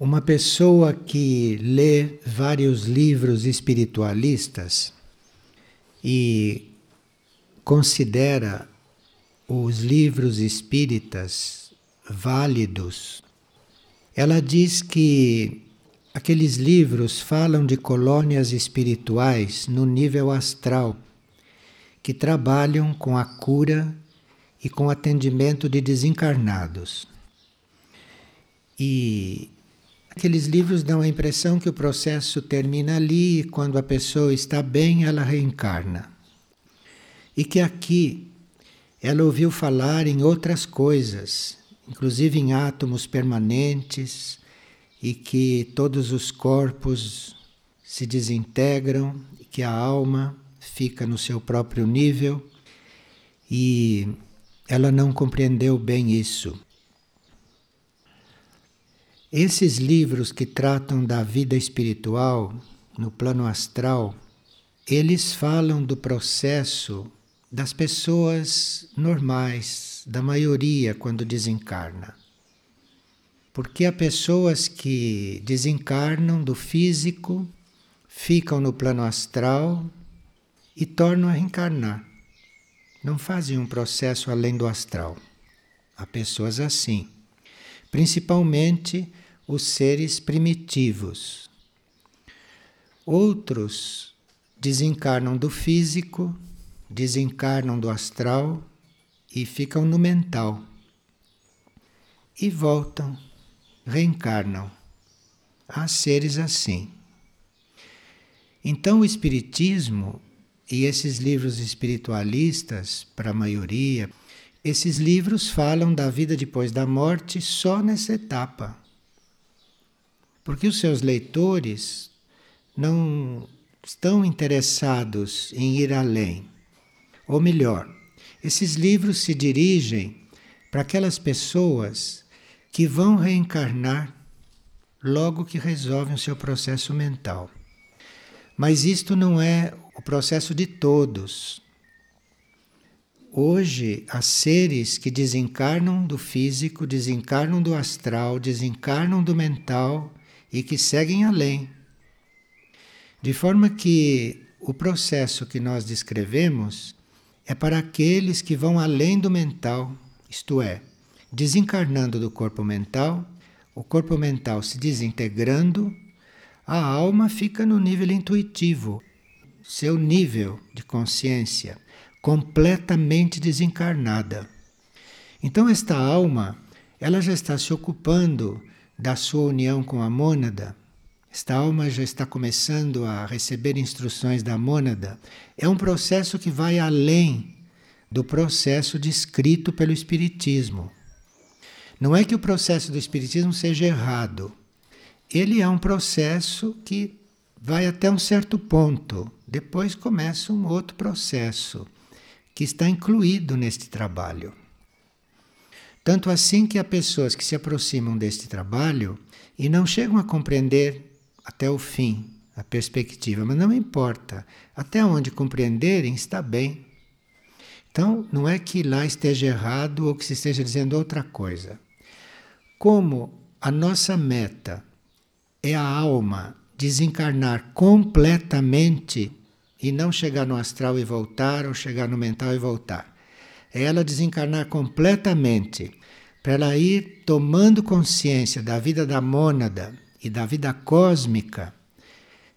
Uma pessoa que lê vários livros espiritualistas e considera os livros espíritas válidos, ela diz que aqueles livros falam de colônias espirituais no nível astral que trabalham com a cura e com o atendimento de desencarnados. E Aqueles livros dão a impressão que o processo termina ali e quando a pessoa está bem, ela reencarna. E que aqui ela ouviu falar em outras coisas, inclusive em átomos permanentes, e que todos os corpos se desintegram, e que a alma fica no seu próprio nível, e ela não compreendeu bem isso. Esses livros que tratam da vida espiritual no plano astral, eles falam do processo das pessoas normais, da maioria quando desencarna. Porque há pessoas que desencarnam do físico, ficam no plano astral e tornam a reencarnar. Não fazem um processo além do astral. Há pessoas assim. Principalmente os seres primitivos. Outros desencarnam do físico, desencarnam do astral e ficam no mental. E voltam, reencarnam. Há seres assim. Então o Espiritismo e esses livros espiritualistas, para a maioria, esses livros falam da vida depois da morte só nessa etapa porque os seus leitores não estão interessados em ir além. Ou melhor, esses livros se dirigem para aquelas pessoas que vão reencarnar logo que resolvem o seu processo mental. Mas isto não é o processo de todos. Hoje, há seres que desencarnam do físico, desencarnam do astral, desencarnam do mental e que seguem além. De forma que o processo que nós descrevemos é para aqueles que vão além do mental, isto é, desencarnando do corpo mental, o corpo mental se desintegrando, a alma fica no nível intuitivo, seu nível de consciência, completamente desencarnada. Então, esta alma, ela já está se ocupando da sua união com a mônada, esta alma já está começando a receber instruções da mônada. É um processo que vai além do processo descrito pelo Espiritismo. Não é que o processo do Espiritismo seja errado. Ele é um processo que vai até um certo ponto. Depois começa um outro processo que está incluído neste trabalho. Tanto assim que há pessoas que se aproximam deste trabalho e não chegam a compreender até o fim a perspectiva, mas não importa. Até onde compreenderem está bem. Então, não é que lá esteja errado ou que se esteja dizendo outra coisa. Como a nossa meta é a alma desencarnar completamente e não chegar no astral e voltar, ou chegar no mental e voltar é ela desencarnar completamente, para ela ir tomando consciência da vida da mônada e da vida cósmica.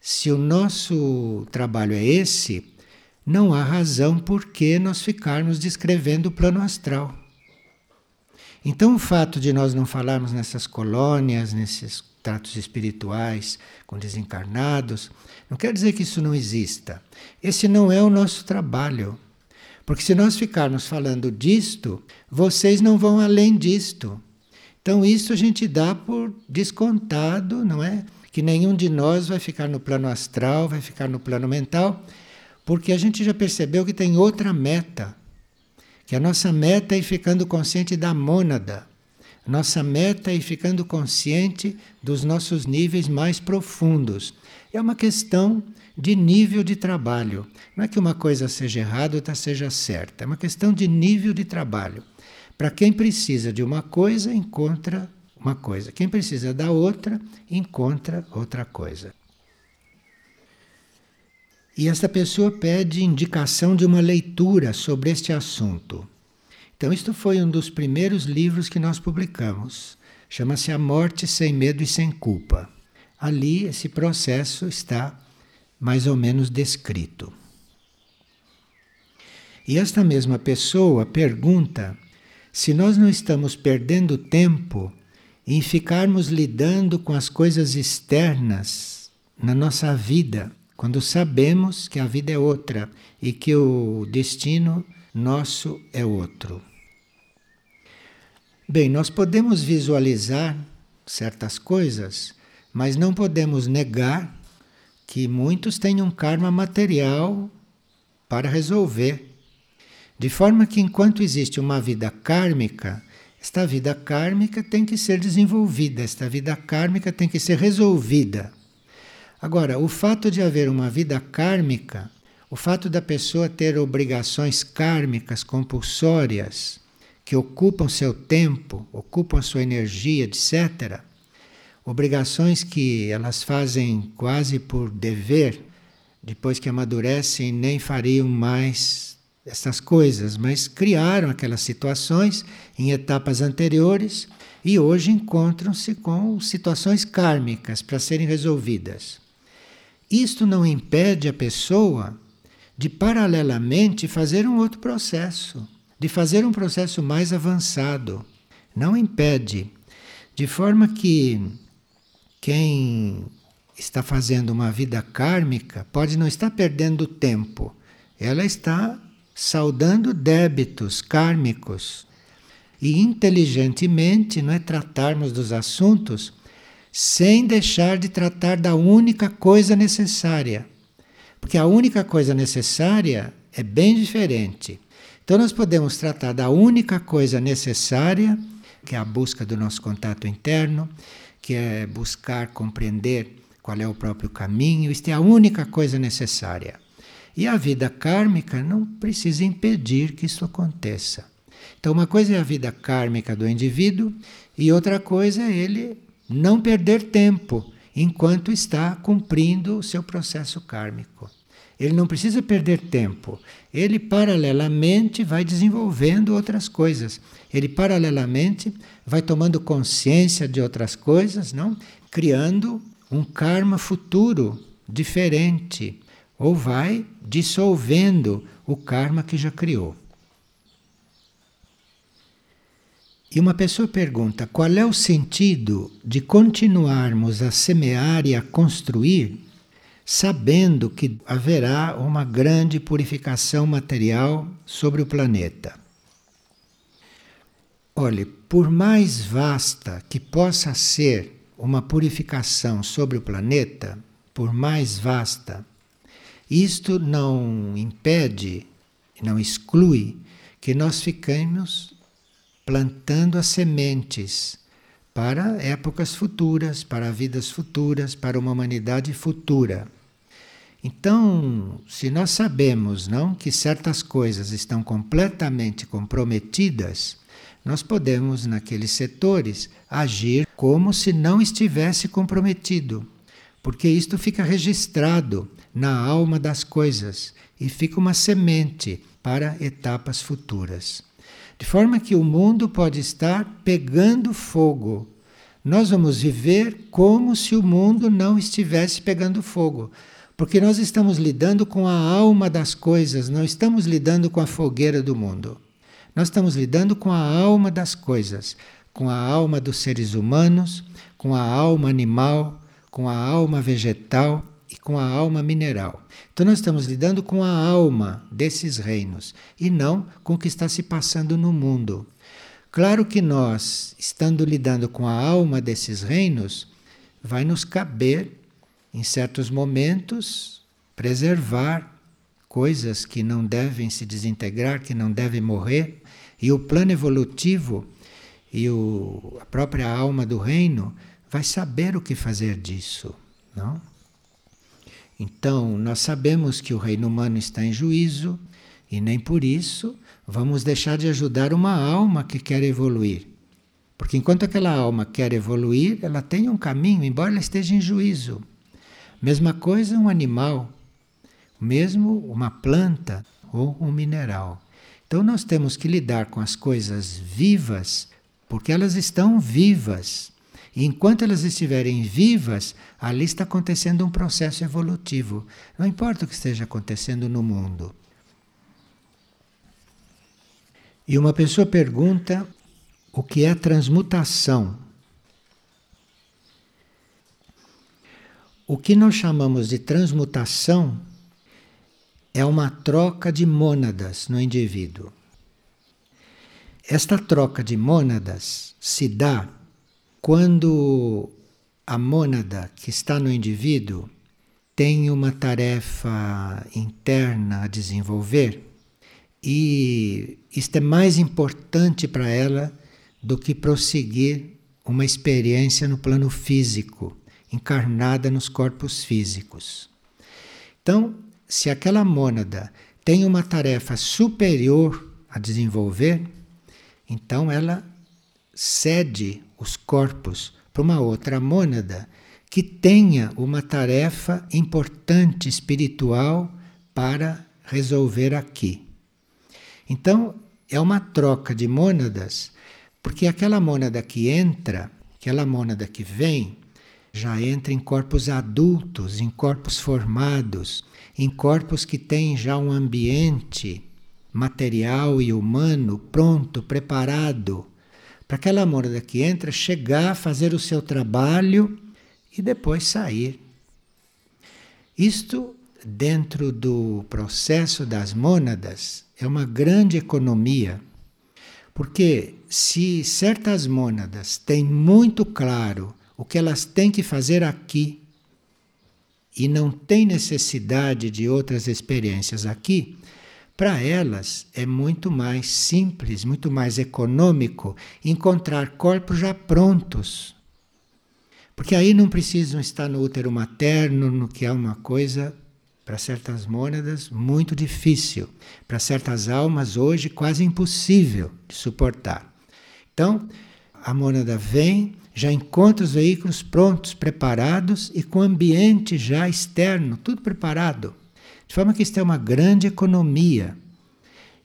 Se o nosso trabalho é esse, não há razão por que nós ficarmos descrevendo o plano astral. Então, o fato de nós não falarmos nessas colônias, nesses tratos espirituais com desencarnados, não quer dizer que isso não exista. Esse não é o nosso trabalho. Porque se nós ficarmos falando disto, vocês não vão além disto. Então, isso a gente dá por descontado, não é? Que nenhum de nós vai ficar no plano astral, vai ficar no plano mental, porque a gente já percebeu que tem outra meta. Que a nossa meta é ir ficando consciente da mônada. Nossa meta é ir ficando consciente dos nossos níveis mais profundos. É uma questão de nível de trabalho. Não é que uma coisa seja errada ou outra seja certa, é uma questão de nível de trabalho. Para quem precisa de uma coisa, encontra uma coisa. Quem precisa da outra, encontra outra coisa. E esta pessoa pede indicação de uma leitura sobre este assunto. Então, isto foi um dos primeiros livros que nós publicamos. Chama-se A Morte Sem Medo e Sem Culpa. Ali, esse processo está mais ou menos descrito. E esta mesma pessoa pergunta se nós não estamos perdendo tempo em ficarmos lidando com as coisas externas na nossa vida quando sabemos que a vida é outra e que o destino nosso é outro. Bem, nós podemos visualizar certas coisas, mas não podemos negar que muitos têm um karma material para resolver. De forma que, enquanto existe uma vida kármica, esta vida kármica tem que ser desenvolvida, esta vida kármica tem que ser resolvida. Agora, o fato de haver uma vida kármica, o fato da pessoa ter obrigações kármicas compulsórias, que ocupam seu tempo, ocupam sua energia, etc., obrigações que elas fazem quase por dever, depois que amadurecem, nem fariam mais essas coisas, mas criaram aquelas situações em etapas anteriores e hoje encontram-se com situações kármicas para serem resolvidas. Isto não impede a pessoa de, paralelamente, fazer um outro processo, de fazer um processo mais avançado. Não impede. De forma que quem está fazendo uma vida kármica pode não estar perdendo tempo, ela está saudando débitos kármicos. E inteligentemente não é tratarmos dos assuntos sem deixar de tratar da única coisa necessária. Porque a única coisa necessária é bem diferente. Então, nós podemos tratar da única coisa necessária, que é a busca do nosso contato interno, que é buscar compreender qual é o próprio caminho, isto é a única coisa necessária. E a vida kármica não precisa impedir que isso aconteça. Então, uma coisa é a vida kármica do indivíduo, e outra coisa é ele não perder tempo enquanto está cumprindo o seu processo kármico. Ele não precisa perder tempo. Ele paralelamente vai desenvolvendo outras coisas. Ele paralelamente vai tomando consciência de outras coisas, não? Criando um karma futuro diferente ou vai dissolvendo o karma que já criou. E uma pessoa pergunta: qual é o sentido de continuarmos a semear e a construir, sabendo que haverá uma grande purificação material sobre o planeta? Olhe, por mais vasta que possa ser uma purificação sobre o planeta, por mais vasta, isto não impede, não exclui que nós fiquemos plantando as sementes para épocas futuras, para vidas futuras, para uma humanidade futura. Então, se nós sabemos, não, que certas coisas estão completamente comprometidas, nós podemos naqueles setores agir como se não estivesse comprometido, porque isto fica registrado na alma das coisas e fica uma semente para etapas futuras. De forma que o mundo pode estar pegando fogo. Nós vamos viver como se o mundo não estivesse pegando fogo. Porque nós estamos lidando com a alma das coisas, não estamos lidando com a fogueira do mundo. Nós estamos lidando com a alma das coisas, com a alma dos seres humanos, com a alma animal, com a alma vegetal e com a alma mineral. Então nós estamos lidando com a alma desses reinos e não com o que está se passando no mundo. Claro que nós, estando lidando com a alma desses reinos, vai nos caber, em certos momentos, preservar coisas que não devem se desintegrar, que não devem morrer, e o plano evolutivo e o, a própria alma do reino vai saber o que fazer disso, não? Então, nós sabemos que o reino humano está em juízo e nem por isso vamos deixar de ajudar uma alma que quer evoluir. Porque enquanto aquela alma quer evoluir, ela tem um caminho, embora ela esteja em juízo. Mesma coisa um animal, mesmo uma planta ou um mineral. Então nós temos que lidar com as coisas vivas, porque elas estão vivas. E enquanto elas estiverem vivas, ali está acontecendo um processo evolutivo. Não importa o que esteja acontecendo no mundo. E uma pessoa pergunta o que é transmutação. O que nós chamamos de transmutação é uma troca de mônadas no indivíduo. Esta troca de mônadas se dá quando a mônada que está no indivíduo tem uma tarefa interna a desenvolver e isto é mais importante para ela do que prosseguir uma experiência no plano físico, encarnada nos corpos físicos. Então, se aquela mônada tem uma tarefa superior a desenvolver, então ela cede os corpos para uma outra mônada que tenha uma tarefa importante espiritual para resolver aqui. Então, é uma troca de mônadas, porque aquela mônada que entra, aquela mônada que vem, já entra em corpos adultos, em corpos formados, em corpos que têm já um ambiente material e humano pronto, preparado, para aquela mônada que entra chegar, fazer o seu trabalho e depois sair. Isto, dentro do processo das mônadas, é uma grande economia. Porque se certas mônadas têm muito claro o que elas têm que fazer aqui e não têm necessidade de outras experiências aqui, para elas é muito mais simples, muito mais econômico encontrar corpos já prontos. Porque aí não precisam estar no útero materno, no que é uma coisa para certas mônadas muito difícil, para certas almas hoje quase impossível de suportar. Então, a mônada vem, já encontra os veículos prontos, preparados e com ambiente já externo, tudo preparado. De forma que isto é uma grande economia.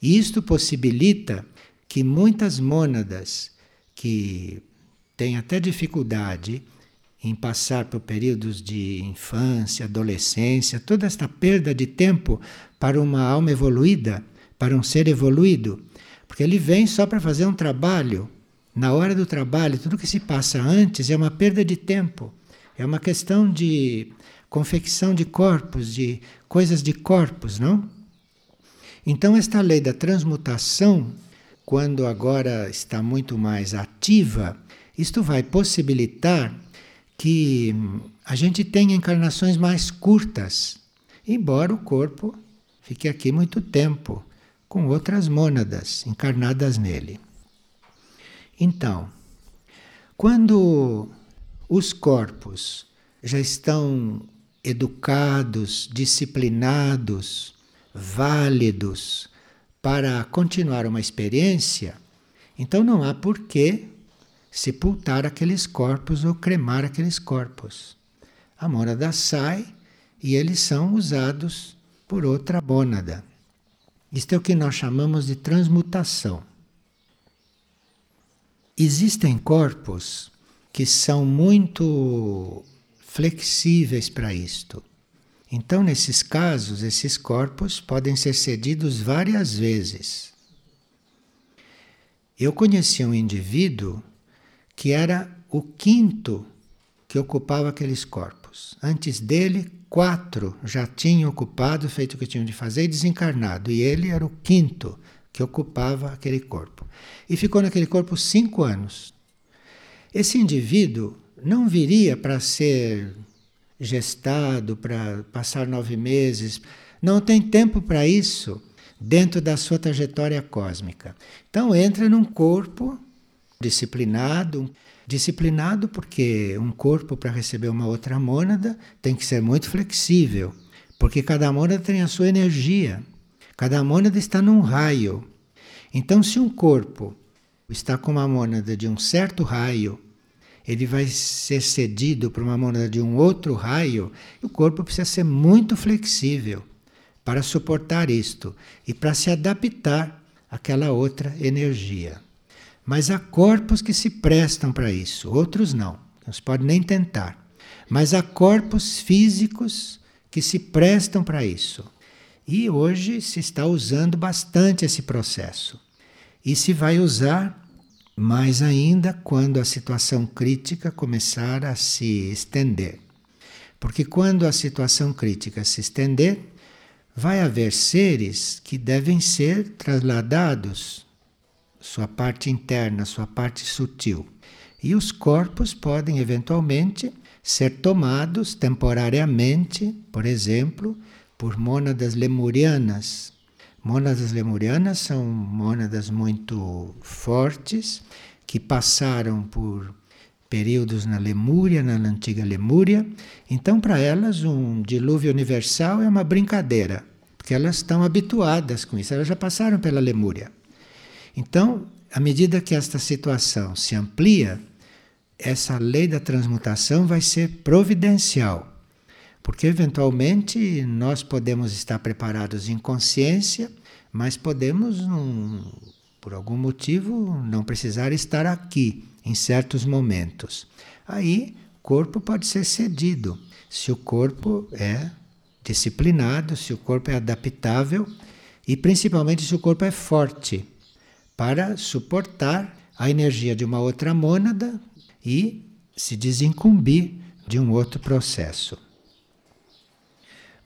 E isto possibilita que muitas mônadas que têm até dificuldade em passar por períodos de infância, adolescência, toda esta perda de tempo para uma alma evoluída, para um ser evoluído, porque ele vem só para fazer um trabalho na hora do trabalho, tudo que se passa antes é uma perda de tempo. É uma questão de confecção de corpos, de coisas de corpos, não? Então, esta lei da transmutação, quando agora está muito mais ativa, isto vai possibilitar que a gente tenha encarnações mais curtas, embora o corpo fique aqui muito tempo, com outras mônadas encarnadas nele. Então, quando os corpos já estão educados, disciplinados, válidos para continuar uma experiência, então não há por que sepultar aqueles corpos ou cremar aqueles corpos. A mônada sai e eles são usados por outra mônada. Isto é o que nós chamamos de transmutação. Existem corpos que são muito flexíveis para isto. Então, nesses casos, esses corpos podem ser cedidos várias vezes. Eu conheci um indivíduo que era o quinto que ocupava aqueles corpos. Antes dele, quatro já tinham ocupado, feito o que tinham de fazer e desencarnado. E ele era o quinto que ocupava aquele corpo. E ficou naquele corpo cinco anos. Esse indivíduo não viria para ser gestado, para passar nove meses. Não tem tempo para isso dentro da sua trajetória cósmica. Então entra num corpo disciplinado, disciplinado porque um corpo para receber uma outra mônada tem que ser muito flexível, porque cada mônada tem a sua energia. Cada mônada está num raio. Então, se um corpo está com uma mônada de um certo raio, ele vai ser cedido para uma mônada de um outro raio, e o corpo precisa ser muito flexível para suportar isto e para se adaptar àquela outra energia. Mas há corpos que se prestam para isso, outros não. Não se pode nem tentar. Mas há corpos físicos que se prestam para isso. E hoje se está usando bastante esse processo. E se vai usar mais ainda quando a situação crítica começar a se estender. Porque quando a situação crítica se estender, vai haver seres que devem ser trasladados, sua parte interna, sua parte sutil. E os corpos podem eventualmente ser tomados temporariamente, por exemplo, por mônadas lemurianas. Mônadas lemurianas são mônadas muito fortes que passaram por períodos na Lemúria, na antiga Lemúria. Então, para elas, um dilúvio universal é uma brincadeira, porque elas estão habituadas com isso, elas já passaram pela Lemúria. Então, à medida que esta situação se amplia, essa lei da transmutação vai ser providencial. Porque eventualmente nós podemos estar preparados em consciência, mas podemos, por algum motivo, não precisar estar aqui em certos momentos. Aí, o corpo pode ser cedido, se o corpo é disciplinado, se o corpo é adaptável e principalmente se o corpo é forte para suportar a energia de uma outra mônada e se desincumbir de um outro processo.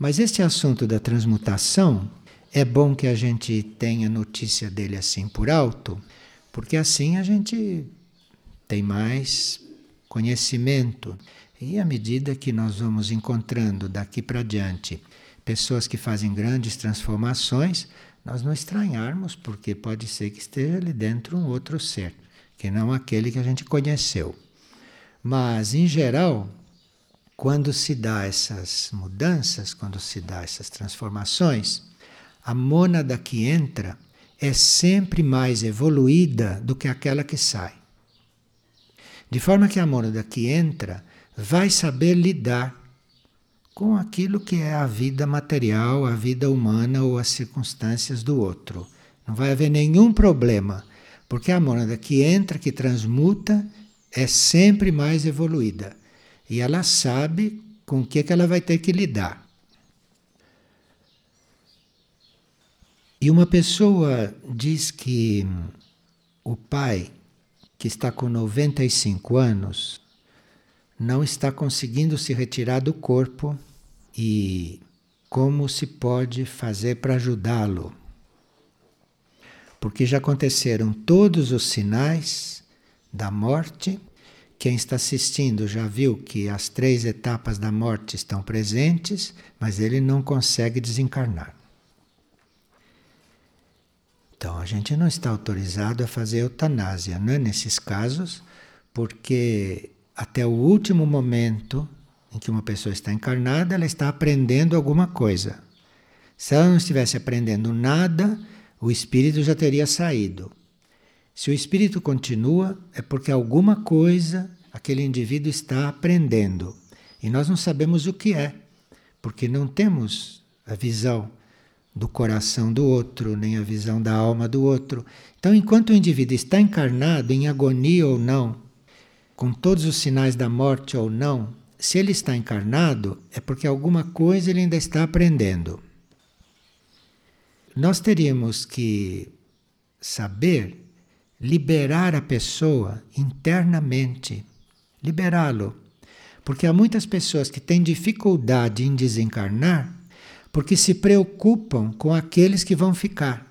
Mas este assunto da transmutação é bom que a gente tenha notícia dele assim por alto, porque assim a gente tem mais conhecimento. E à medida que nós vamos encontrando daqui para diante pessoas que fazem grandes transformações, nós não estranharmos, porque pode ser que esteja ali dentro um outro ser, que não aquele que a gente conheceu. Mas, em geral, quando se dá essas mudanças, quando se dá essas transformações, a mônada que entra é sempre mais evoluída do que aquela que sai. De forma que a mônada que entra vai saber lidar com aquilo que é a vida material, a vida humana ou as circunstâncias do outro. Não vai haver nenhum problema, porque a mônada que entra, que transmuta, é sempre mais evoluída e ela sabe com o que, que ela vai ter que lidar. E uma pessoa diz que o pai, que está com 95 anos, não está conseguindo se retirar do corpo e como se pode fazer para ajudá-lo. Porque já aconteceram todos os sinais da morte quem está assistindo já viu que as três etapas da morte estão presentes, mas ele não consegue desencarnar. Então a gente não está autorizado a fazer eutanásia, né, nesses casos, porque até o último momento em que uma pessoa está encarnada, ela está aprendendo alguma coisa. Se ela não estivesse aprendendo nada, o espírito já teria saído. Se o espírito continua, é porque alguma coisa aquele indivíduo está aprendendo. E nós não sabemos o que é, porque não temos a visão do coração do outro, nem a visão da alma do outro. Então, enquanto o indivíduo está encarnado, em agonia ou não, com todos os sinais da morte ou não, se ele está encarnado, é porque alguma coisa ele ainda está aprendendo. Nós teríamos que saber liberar a pessoa internamente, liberá-lo. Porque há muitas pessoas que têm dificuldade em desencarnar porque se preocupam com aqueles que vão ficar.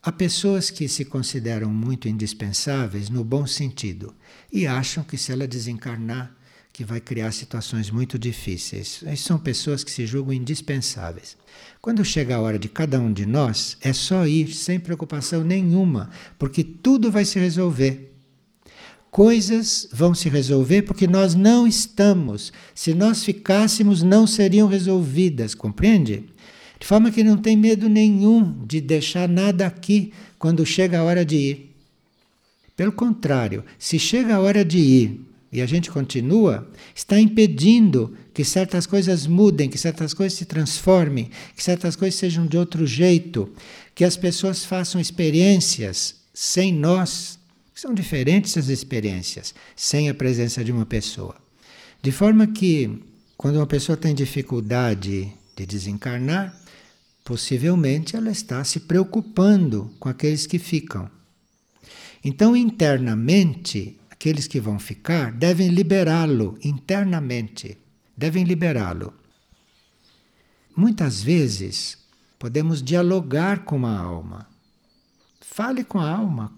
Há pessoas que se consideram muito indispensáveis no bom sentido e acham que se ela desencarnar que vai criar situações muito difíceis. Essas são pessoas que se julgam indispensáveis. Quando chega a hora de cada um de nós, é só ir sem preocupação nenhuma, porque tudo vai se resolver. Coisas vão se resolver porque nós não estamos. Se nós ficássemos, não seriam resolvidas, compreende? De forma que não tem medo nenhum de deixar nada aqui quando chega a hora de ir. Pelo contrário, se chega a hora de ir e a gente continua, está impedindo que certas coisas mudem, que certas coisas se transformem, que certas coisas sejam de outro jeito, que as pessoas façam experiências sem nós. São diferentes as experiências sem a presença de uma pessoa. De forma que, quando uma pessoa tem dificuldade de desencarnar, possivelmente ela está se preocupando com aqueles que ficam. Então, internamente, aqueles que vão ficar devem liberá-lo internamente, devem liberá-lo. Muitas vezes podemos dialogar com a alma. Fale com a alma,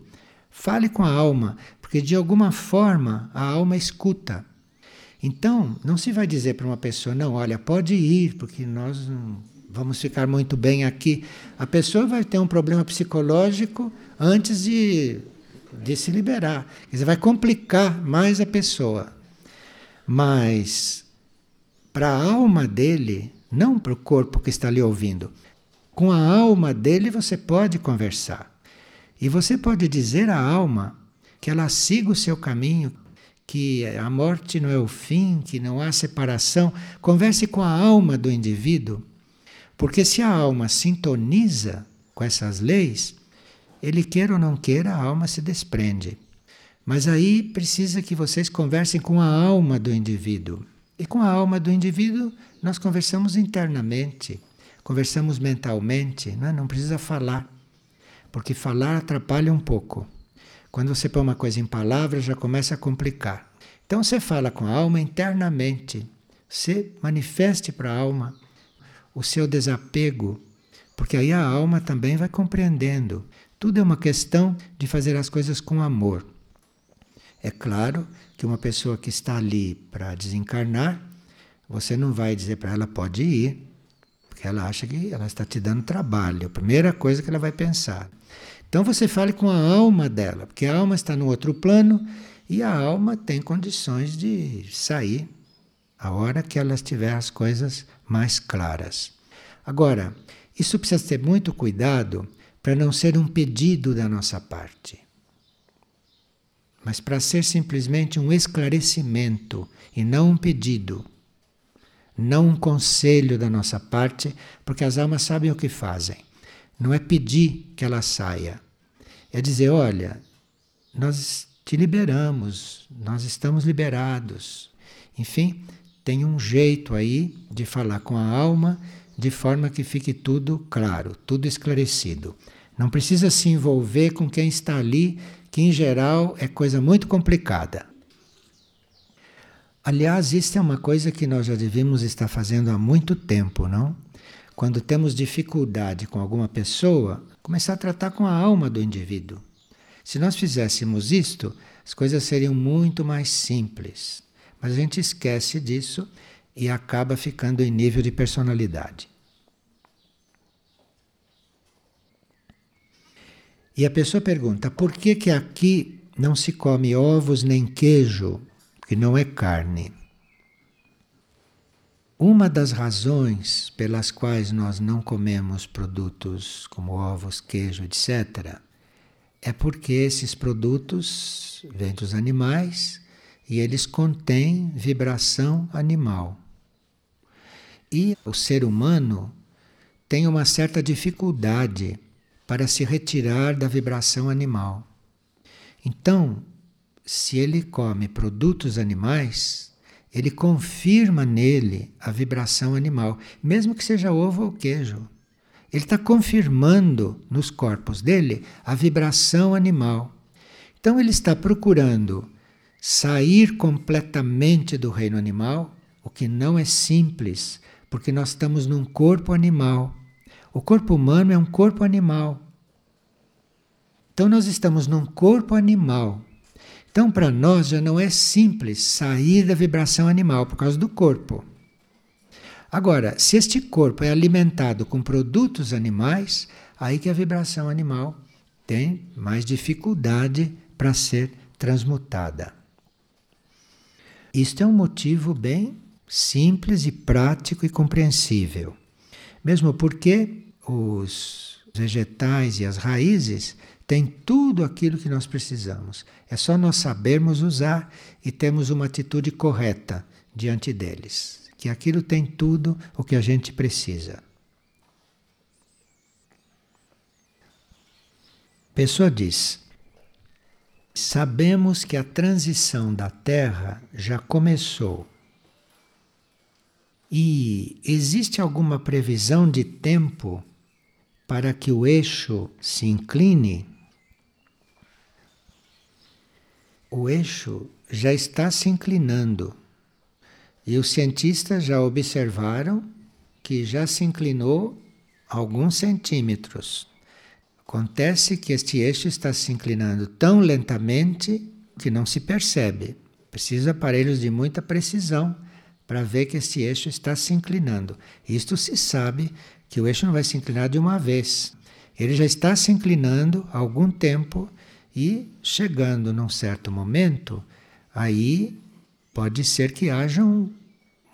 fale com a alma, porque de alguma forma a alma escuta. Então, não se vai dizer para uma pessoa, não, olha, pode ir, porque nós não vamos ficar muito bem aqui. A pessoa vai ter um problema psicológico antes de, de se liberar. Quer dizer, vai complicar mais a pessoa. Mas para a alma dele, não para o corpo que está ali ouvindo, com a alma dele você pode conversar. E você pode dizer à alma que ela siga o seu caminho, que a morte não é o fim, que não há separação. Converse com a alma do indivíduo porque se a alma sintoniza com essas leis, ele queira ou não queira, a alma se desprende. Mas aí precisa que vocês conversem com a alma do indivíduo. E com a alma do indivíduo, nós conversamos internamente, conversamos mentalmente, não, é? não precisa falar, porque falar atrapalha um pouco. Quando você põe uma coisa em palavras, já começa a complicar. Então você fala com a alma internamente, você manifeste para a alma o seu desapego, porque aí a alma também vai compreendendo. Tudo é uma questão de fazer as coisas com amor. É claro que uma pessoa que está ali para desencarnar, você não vai dizer para ela pode ir, porque ela acha que ela está te dando trabalho. A primeira coisa que ela vai pensar. Então você fale com a alma dela, porque a alma está no outro plano e a alma tem condições de sair a hora que ela tiver as coisas mais claras. Agora, isso precisa ter muito cuidado para não ser um pedido da nossa parte, mas para ser simplesmente um esclarecimento e não um pedido, não um conselho da nossa parte, porque as almas sabem o que fazem. Não é pedir que ela saia, é dizer: olha, nós te liberamos, nós estamos liberados. Enfim, tem um jeito aí de falar com a alma de forma que fique tudo claro, tudo esclarecido. Não precisa se envolver com quem está ali, que em geral é coisa muito complicada. Aliás, isso é uma coisa que nós já devíamos estar fazendo há muito tempo, não? Quando temos dificuldade com alguma pessoa, começar a tratar com a alma do indivíduo. Se nós fizéssemos isto, as coisas seriam muito mais simples. Mas a gente esquece disso e acaba ficando em nível de personalidade. E a pessoa pergunta: por que, que aqui não se come ovos nem queijo, que não é carne? Uma das razões pelas quais nós não comemos produtos como ovos, queijo, etc., é porque esses produtos vêm dos animais e eles contêm vibração animal. E o ser humano tem uma certa dificuldade para se retirar da vibração animal. Então, se ele come produtos animais, ele confirma nele a vibração animal, mesmo que seja ovo ou queijo. Ele está confirmando nos corpos dele a vibração animal. Então, ele está procurando sair completamente do reino animal, o que não é simples, porque nós estamos num corpo animal. O corpo humano é um corpo animal. Então nós estamos num corpo animal. Então para nós já não é simples sair da vibração animal por causa do corpo. Agora, se este corpo é alimentado com produtos animais, aí que a vibração animal tem mais dificuldade para ser transmutada. Isto é um motivo bem simples e prático e compreensível. Mesmo porque os vegetais e as raízes tem tudo aquilo que nós precisamos. É só nós sabermos usar e termos uma atitude correta diante deles. Que aquilo tem tudo o que a gente precisa. Pessoa diz: Sabemos que a transição da Terra já começou. E existe alguma previsão de tempo para que o eixo se incline? O eixo já está se inclinando. E os cientistas já observaram que já se inclinou alguns centímetros. Acontece que este eixo está se inclinando tão lentamente que não se percebe. Precisa aparelhos de muita precisão para ver que este eixo está se inclinando. Isto se sabe que o eixo não vai se inclinar de uma vez. Ele já está se inclinando há algum tempo e chegando num certo momento, aí pode ser que haja um,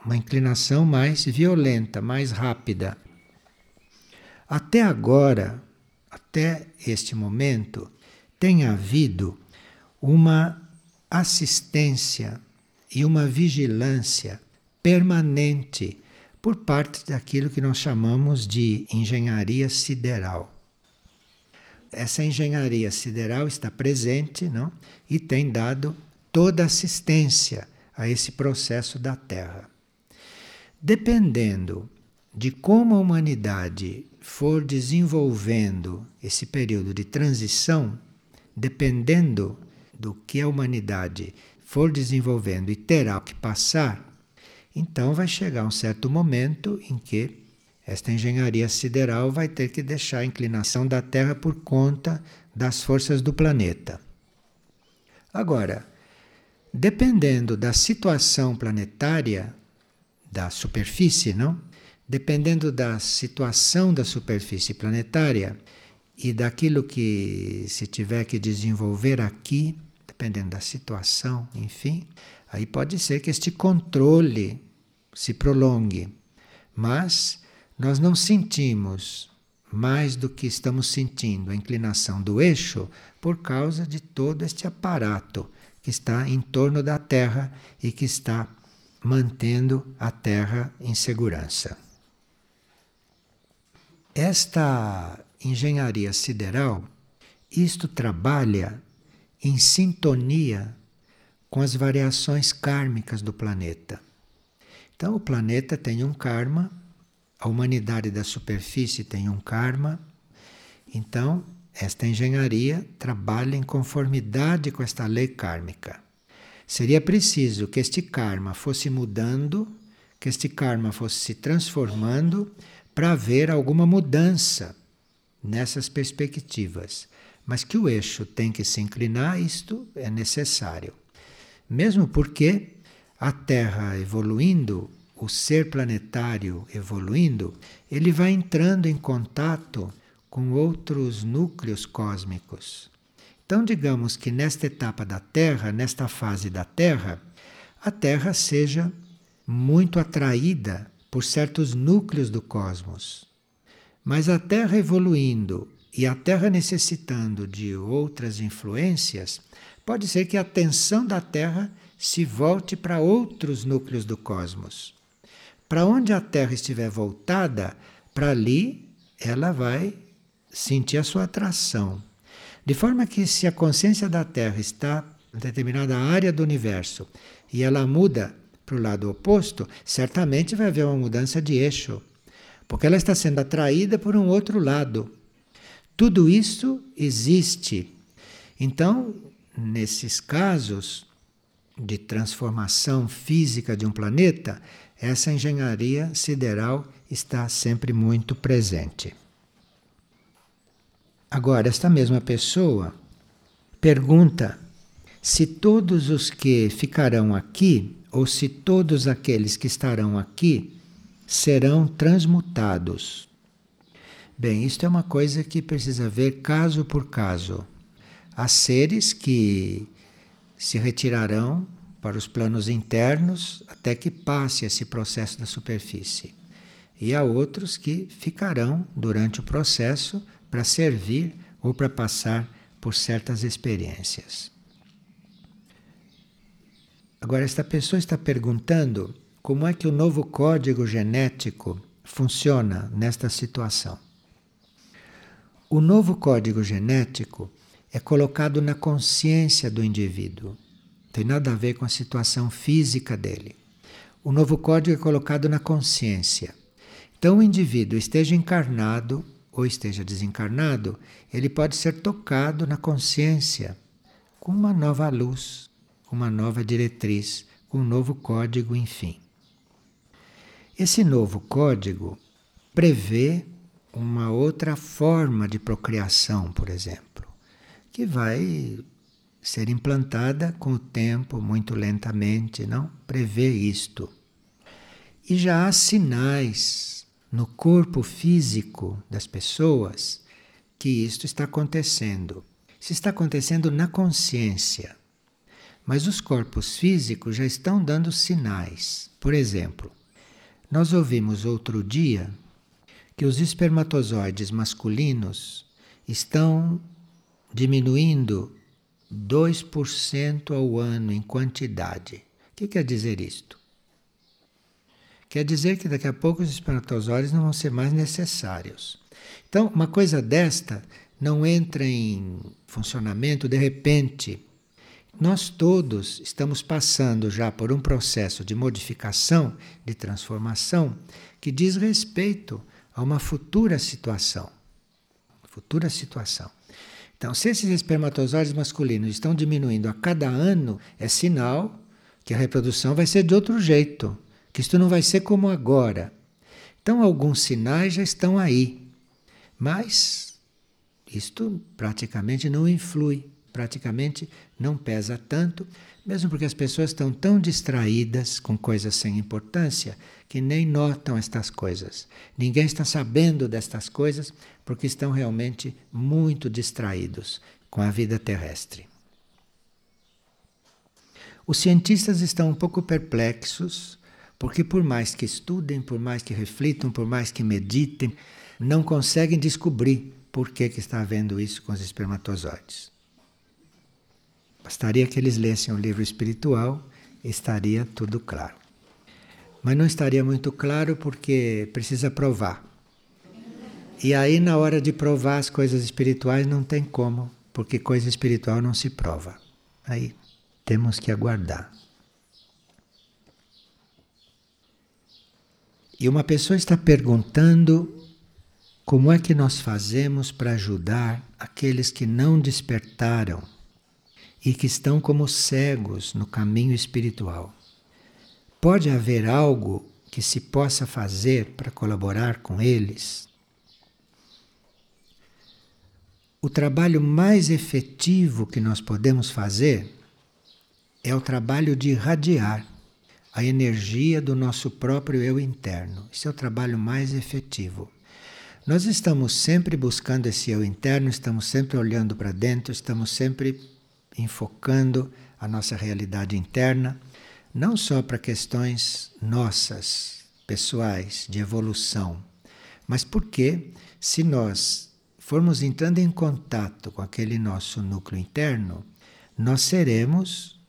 uma inclinação mais violenta, mais rápida. Até agora, até este momento, tem havido uma assistência e uma vigilância permanente por parte daquilo que nós chamamos de engenharia sideral. Essa engenharia sideral está presente não? e tem dado toda assistência a esse processo da Terra. Dependendo de como a humanidade for desenvolvendo esse período de transição, dependendo do que a humanidade for desenvolvendo e terá que passar, então vai chegar um certo momento em que esta engenharia sideral vai ter que deixar a inclinação da Terra por conta das forças do planeta. Agora, dependendo da situação planetária da superfície, não? dependendo da situação da superfície planetária e daquilo que se tiver que desenvolver aqui, dependendo da situação, enfim, aí pode ser que este controle se prolongue. Mas nós não sentimos mais do que estamos sentindo a inclinação do eixo por causa de todo este aparato que está em torno da Terra e que está mantendo a Terra em segurança. Esta engenharia sideral, isto trabalha em sintonia com as variações kármicas do planeta. Então, o planeta tem um karma, a humanidade da superfície tem um karma. Então, esta engenharia trabalha em conformidade com esta lei kármica. Seria preciso que este karma fosse mudando, que este karma fosse se transformando para haver alguma mudança nessas perspectivas. Mas que o eixo tem que se inclinar, isto é necessário. Mesmo porque a Terra evoluindo, o ser planetário evoluindo, ele vai entrando em contato com outros núcleos cósmicos. Então, digamos que nesta etapa da Terra, nesta fase da Terra, a Terra seja muito atraída por certos núcleos do cosmos. Mas a Terra evoluindo e a Terra necessitando de outras influências, pode ser que a atenção da Terra se volte para outros núcleos do cosmos. Para onde a Terra estiver voltada, para ali ela vai sentir a sua atração. De forma que, se a consciência da Terra está em determinada área do universo e ela muda para o lado oposto, certamente vai haver uma mudança de eixo, porque ela está sendo atraída por um outro lado. Tudo isso existe. Então, nesses casos de transformação física de um planeta, essa engenharia sideral está sempre muito presente. Agora, esta mesma pessoa pergunta se todos os que ficarão aqui ou se todos aqueles que estarão aqui serão transmutados. Bem, isto é uma coisa que precisa ver caso por caso. Há seres que se retirarão para os planos internos até que passe esse processo da superfície. E há outros que ficarão durante o processo para servir ou para passar por certas experiências. Agora, esta pessoa está perguntando como é que o novo código genético funciona nesta situação. O novo código genético é colocado na consciência do indivíduo. Não tem nada a ver com a situação física dele. O novo código é colocado na consciência. Então, o indivíduo esteja encarnado ou esteja desencarnado, ele pode ser tocado na consciência com uma nova luz, com uma nova diretriz, com um novo código, enfim. Esse novo código prevê uma outra forma de procriação, por exemplo, que vai ser implantada com o tempo, muito lentamente, não? Prevê isto. E já há sinais no corpo físico das pessoas que isto está acontecendo. Isso está acontecendo na consciência. Mas os corpos físicos já estão dando sinais. Por exemplo, nós ouvimos outro dia que os espermatozoides masculinos estão diminuindo 2% ao ano em quantidade. O que quer dizer isto? Quer dizer que daqui a pouco os espermatozoides não vão ser mais necessários. Então, uma coisa desta não entra em funcionamento de repente. Nós todos estamos passando já por um processo de modificação, de transformação, que diz respeito a uma futura situação. Futura situação. Então, se esses espermatozoides masculinos estão diminuindo a cada ano, é sinal que a reprodução vai ser de outro jeito que isto não vai ser como agora. Então, alguns sinais já estão aí, mas isto praticamente não influi, praticamente não pesa tanto, mesmo porque as pessoas estão tão distraídas com coisas sem importância que nem notam estas coisas. Ninguém está sabendo destas coisas porque estão realmente muito distraídos com a vida terrestre. Os cientistas estão um pouco perplexos porque por mais que estudem, por mais que reflitam, por mais que meditem, não conseguem descobrir por que, que está havendo isso com os espermatozoides. Bastaria que eles lessem o livro espiritual estaria tudo claro. Mas não estaria muito claro porque precisa provar. E aí, na hora de provar as coisas espirituais, não tem como, porque coisa espiritual não se prova. Aí temos que aguardar. E uma pessoa está perguntando como é que nós fazemos para ajudar aqueles que não despertaram e que estão como cegos no caminho espiritual. Pode haver algo que se possa fazer para colaborar com eles? O trabalho mais efetivo que nós podemos fazer é o trabalho de irradiar a energia do nosso próprio eu interno. Esse é o trabalho mais efetivo. Nós estamos sempre buscando esse eu interno, estamos sempre olhando para dentro, estamos sempre enfocando a nossa realidade interna, não só para questões nossas, pessoais, de evolução, mas porque se nós formos entrando em contato com aquele nosso núcleo interno, nós seremos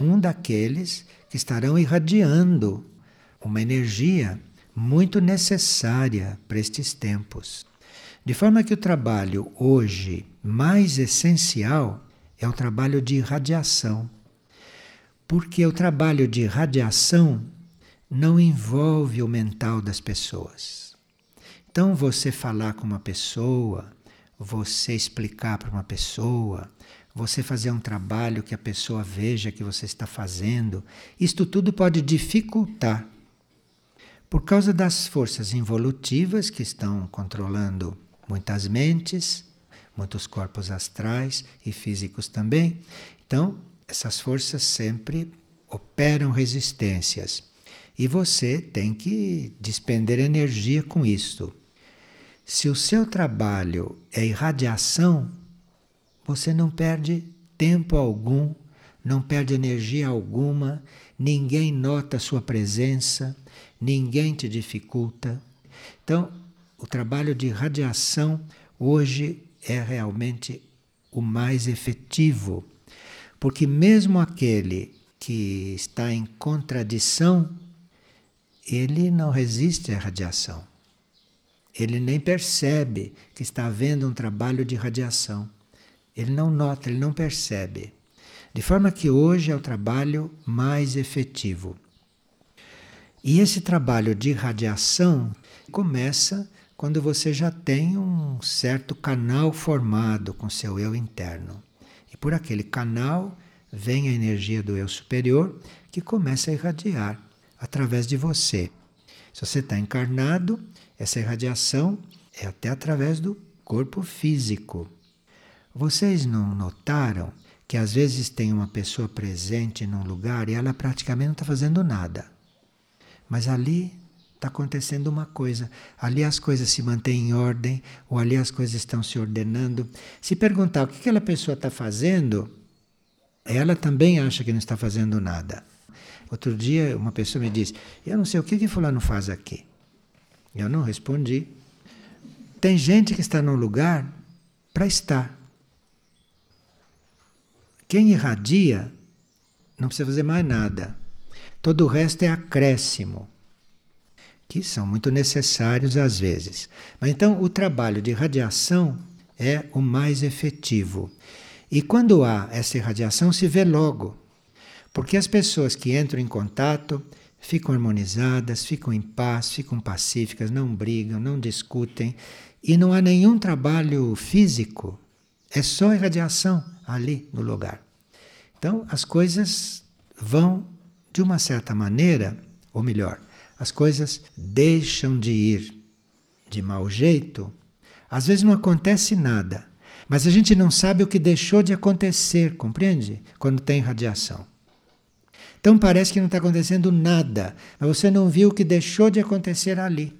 um daqueles que estarão irradiando uma energia muito necessária para estes tempos. De forma que o trabalho hoje mais essencial é o trabalho de irradiação. Porque o trabalho de irradiação não envolve o mental das pessoas. Então, você falar com uma pessoa, você explicar para uma pessoa, você fazer um trabalho que a pessoa veja que você está fazendo, isto tudo pode dificultar. Por causa das forças involutivas que estão controlando muitas mentes, muitos corpos astrais e físicos também. Então, essas forças sempre operam resistências. E você tem que despender energia com isto. Se o seu trabalho é irradiação, você não perde tempo algum, não perde energia alguma, ninguém nota a sua presença, ninguém te dificulta. Então, o trabalho de radiação hoje é realmente o mais efetivo. Porque mesmo aquele que está em contradição, ele não resiste à radiação. Ele nem percebe que está havendo um trabalho de radiação. Ele não nota, ele não percebe. De forma que hoje é o trabalho mais efetivo. E esse trabalho de radiação começa quando você já tem um certo canal formado com seu eu interno. E por aquele canal vem a energia do eu superior que começa a irradiar através de você. Se você está encarnado, essa irradiação é até através do corpo físico. Vocês não notaram que às vezes tem uma pessoa presente num lugar e ela praticamente não está fazendo nada. Mas ali está acontecendo uma coisa. Ali as coisas se mantêm em ordem, ou ali as coisas estão se ordenando. Se perguntar o que aquela pessoa está fazendo, ela também acha que não está fazendo nada. Outro dia uma pessoa me disse: Eu não sei o que, que Fulano faz aqui. Eu não respondi. Tem gente que está num lugar para estar. Quem irradia não precisa fazer mais nada. Todo o resto é acréscimo, que são muito necessários às vezes. Mas então o trabalho de radiação é o mais efetivo. E quando há essa irradiação, se vê logo. Porque as pessoas que entram em contato ficam harmonizadas, ficam em paz, ficam pacíficas, não brigam, não discutem e não há nenhum trabalho físico, é só irradiação ali no lugar. Então as coisas vão de uma certa maneira, ou melhor, as coisas deixam de ir de mau jeito. Às vezes não acontece nada, mas a gente não sabe o que deixou de acontecer, compreende? Quando tem radiação. Então parece que não está acontecendo nada, mas você não viu o que deixou de acontecer ali.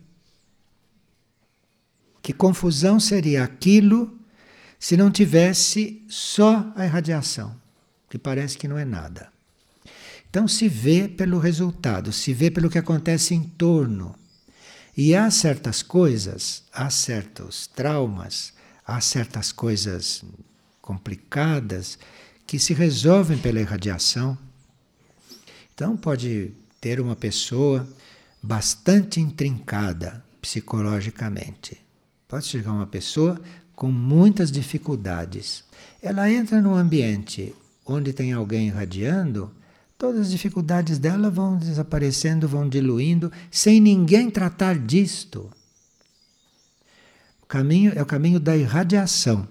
Que confusão seria aquilo se não tivesse só a irradiação, que parece que não é nada. Então se vê pelo resultado, se vê pelo que acontece em torno. E há certas coisas, há certos traumas, há certas coisas complicadas que se resolvem pela irradiação então pode ter uma pessoa bastante intrincada psicologicamente. Pode chegar uma pessoa com muitas dificuldades. Ela entra num ambiente onde tem alguém irradiando, todas as dificuldades dela vão desaparecendo, vão diluindo, sem ninguém tratar disto. O caminho é o caminho da irradiação.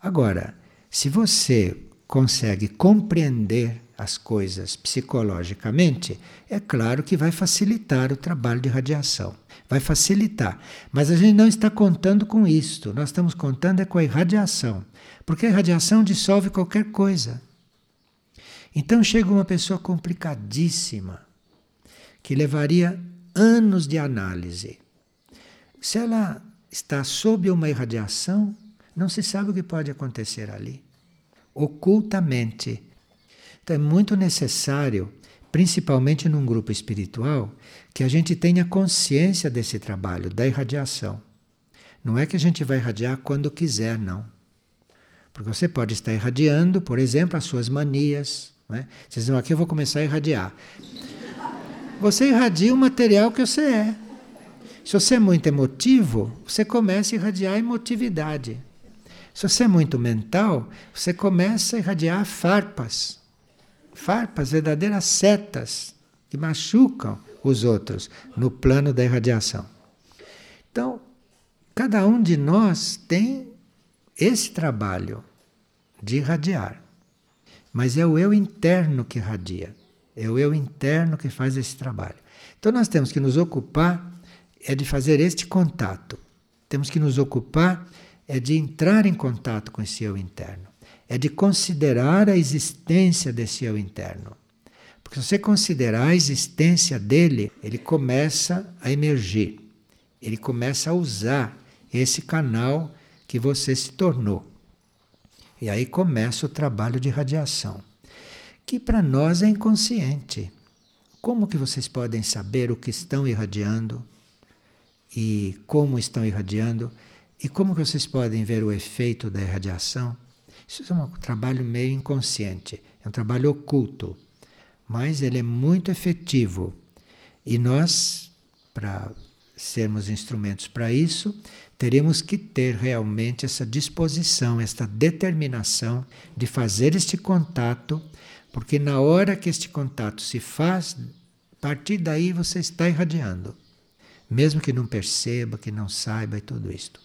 Agora, se você consegue compreender as coisas psicologicamente, é claro que vai facilitar o trabalho de radiação. Vai facilitar. Mas a gente não está contando com isto. Nós estamos contando é com a irradiação. Porque a irradiação dissolve qualquer coisa. Então chega uma pessoa complicadíssima, que levaria anos de análise. Se ela está sob uma irradiação, não se sabe o que pode acontecer ali. Ocultamente então é muito necessário, principalmente num grupo espiritual, que a gente tenha consciência desse trabalho, da irradiação. Não é que a gente vai irradiar quando quiser, não. Porque você pode estar irradiando, por exemplo, as suas manias. Né? Vocês dizem, aqui eu vou começar a irradiar. Você irradia o material que você é. Se você é muito emotivo, você começa a irradiar emotividade. Se você é muito mental, você começa a irradiar farpas farpas, verdadeiras setas que machucam os outros no plano da irradiação. Então, cada um de nós tem esse trabalho de irradiar. Mas é o eu interno que irradia. É o eu interno que faz esse trabalho. Então nós temos que nos ocupar é de fazer este contato. Temos que nos ocupar é de entrar em contato com esse eu interno é de considerar a existência desse eu interno. Porque se você considerar a existência dele, ele começa a emergir, ele começa a usar esse canal que você se tornou. E aí começa o trabalho de radiação, que para nós é inconsciente. Como que vocês podem saber o que estão irradiando e como estão irradiando e como que vocês podem ver o efeito da irradiação? Isso é um trabalho meio inconsciente, é um trabalho oculto, mas ele é muito efetivo. E nós, para sermos instrumentos para isso, teremos que ter realmente essa disposição, esta determinação de fazer este contato, porque na hora que este contato se faz, a partir daí você está irradiando, mesmo que não perceba, que não saiba e tudo isto.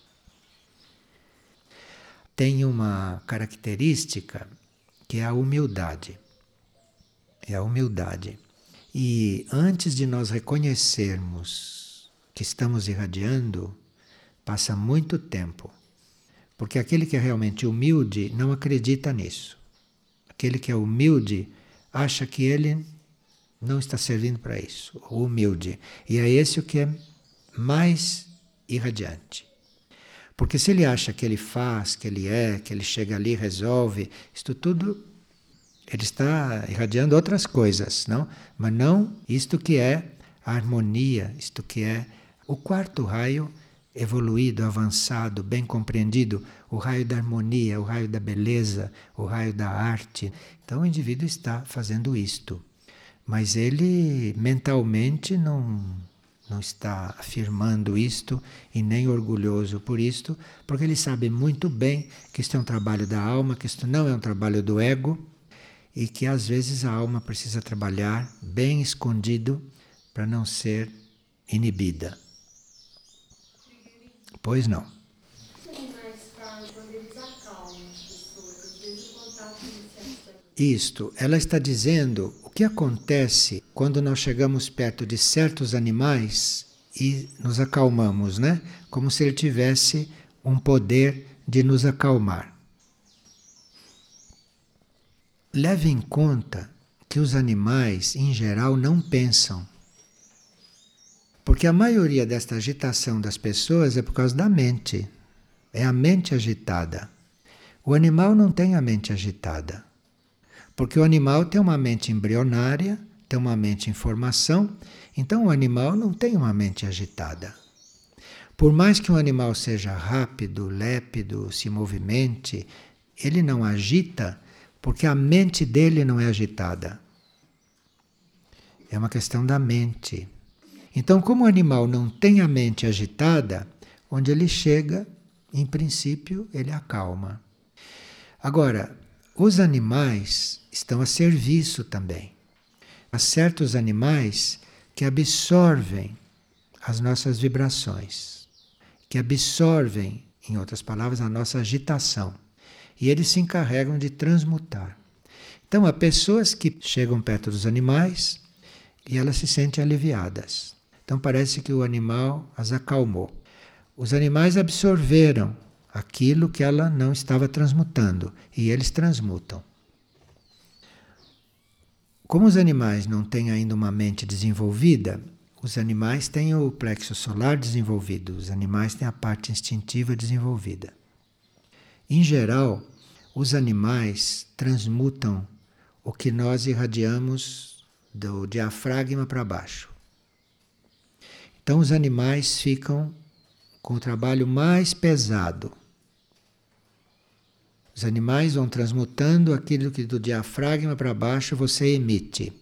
Tem uma característica que é a humildade. É a humildade. E antes de nós reconhecermos que estamos irradiando, Passa muito tempo. Porque aquele que é realmente humilde não acredita nisso. Aquele que é humilde acha que ele não está servindo para isso. O humilde. E é esse o que é mais irradiante. Porque se ele acha que ele faz, que ele é, que ele chega ali resolve, isto tudo ele está irradiando outras coisas, não? Mas não isto que é a harmonia, isto que é o quarto raio evoluído, avançado, bem compreendido, o raio da harmonia, o raio da beleza, o raio da arte. Então o indivíduo está fazendo isto. Mas ele mentalmente não, não está afirmando isto e nem orgulhoso por isto, porque ele sabe muito bem que isto é um trabalho da alma, que isto não é um trabalho do ego e que às vezes a alma precisa trabalhar bem escondido para não ser inibida. Pois não. Isto, ela está dizendo o que acontece quando nós chegamos perto de certos animais e nos acalmamos, né? Como se ele tivesse um poder de nos acalmar. Leve em conta que os animais, em geral, não pensam. Porque a maioria desta agitação das pessoas é por causa da mente. É a mente agitada. O animal não tem a mente agitada. Porque o animal tem uma mente embrionária, tem uma mente em formação, então o animal não tem uma mente agitada. Por mais que um animal seja rápido, lépido, se movimente, ele não agita porque a mente dele não é agitada. É uma questão da mente. Então, como o animal não tem a mente agitada, onde ele chega, em princípio, ele acalma. Agora, os animais estão a serviço também. Há certos animais que absorvem as nossas vibrações, que absorvem, em outras palavras, a nossa agitação. E eles se encarregam de transmutar. Então, há pessoas que chegam perto dos animais e elas se sentem aliviadas. Então parece que o animal as acalmou. Os animais absorveram aquilo que ela não estava transmutando e eles transmutam. Como os animais não têm ainda uma mente desenvolvida, os animais têm o plexo solar desenvolvido, os animais têm a parte instintiva desenvolvida. Em geral, os animais transmutam o que nós irradiamos do diafragma para baixo. Então os animais ficam com o trabalho mais pesado. Os animais vão transmutando aquilo que do diafragma para baixo você emite.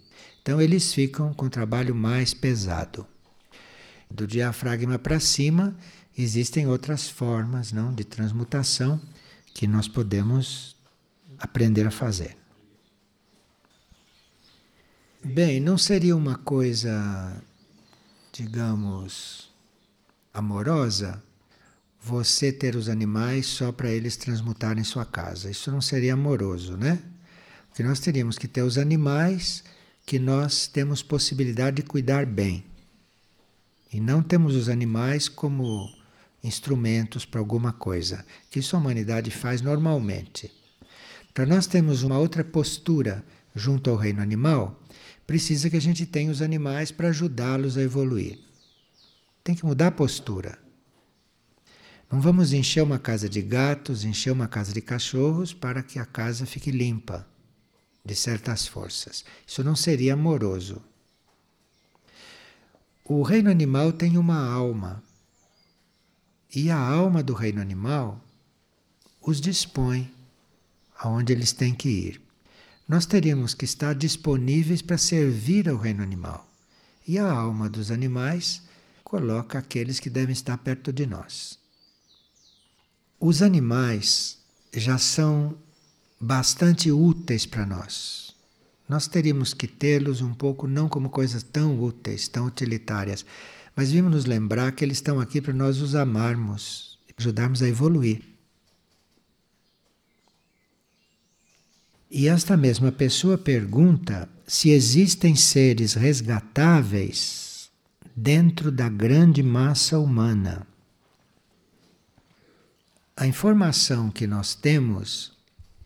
Então eles ficam com o trabalho mais pesado. Do diafragma para cima existem outras formas, não, de transmutação que nós podemos aprender a fazer. Bem, não seria uma coisa digamos, amorosa, você ter os animais só para eles transmutarem sua casa. Isso não seria amoroso, né? Porque nós teríamos que ter os animais que nós temos possibilidade de cuidar bem. E não temos os animais como instrumentos para alguma coisa, que isso a humanidade faz normalmente. Para nós termos uma outra postura junto ao reino animal, precisa que a gente tenha os animais para ajudá-los a evoluir. Tem que mudar a postura. Não vamos encher uma casa de gatos, encher uma casa de cachorros para que a casa fique limpa de certas forças. Isso não seria amoroso. O reino animal tem uma alma. E a alma do reino animal os dispõe aonde eles têm que ir. Nós teríamos que estar disponíveis para servir ao reino animal. E a alma dos animais coloca aqueles que devem estar perto de nós. Os animais já são bastante úteis para nós. Nós teríamos que tê-los um pouco não como coisas tão úteis, tão utilitárias, mas vimos nos lembrar que eles estão aqui para nós os amarmos, ajudarmos a evoluir. E esta mesma pessoa pergunta se existem seres resgatáveis dentro da grande massa humana. A informação que nós temos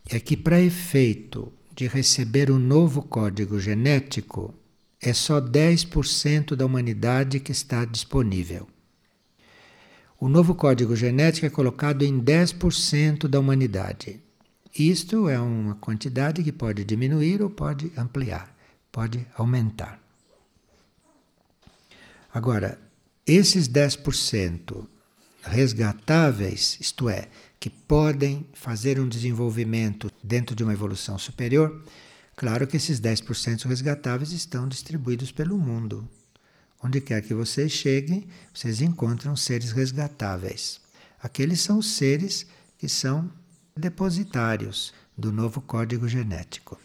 é que, para efeito de receber um novo código genético, é só 10% da humanidade que está disponível. O novo código genético é colocado em 10% da humanidade. Isto é uma quantidade que pode diminuir ou pode ampliar, pode aumentar. Agora, esses 10% resgatáveis, isto é, que podem fazer um desenvolvimento dentro de uma evolução superior, claro que esses 10% resgatáveis estão distribuídos pelo mundo. Onde quer que vocês cheguem, vocês encontram seres resgatáveis. Aqueles são seres que são depositários do novo código genético.